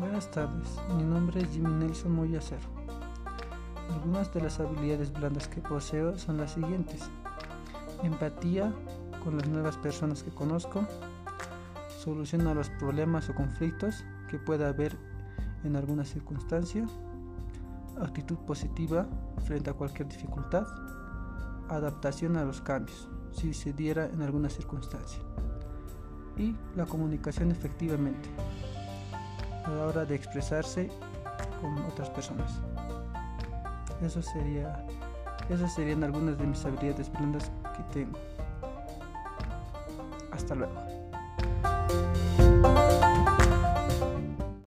Buenas tardes, mi nombre es Jimmy Nelson Moyacer. Algunas de las habilidades blandas que poseo son las siguientes. Empatía con las nuevas personas que conozco, solución a los problemas o conflictos que pueda haber en alguna circunstancia, actitud positiva frente a cualquier dificultad, adaptación a los cambios, si se diera en alguna circunstancia, y la comunicación efectivamente a la hora de expresarse con otras personas. Eso sería, esas serían algunas de mis habilidades blandas que tengo. Hasta luego.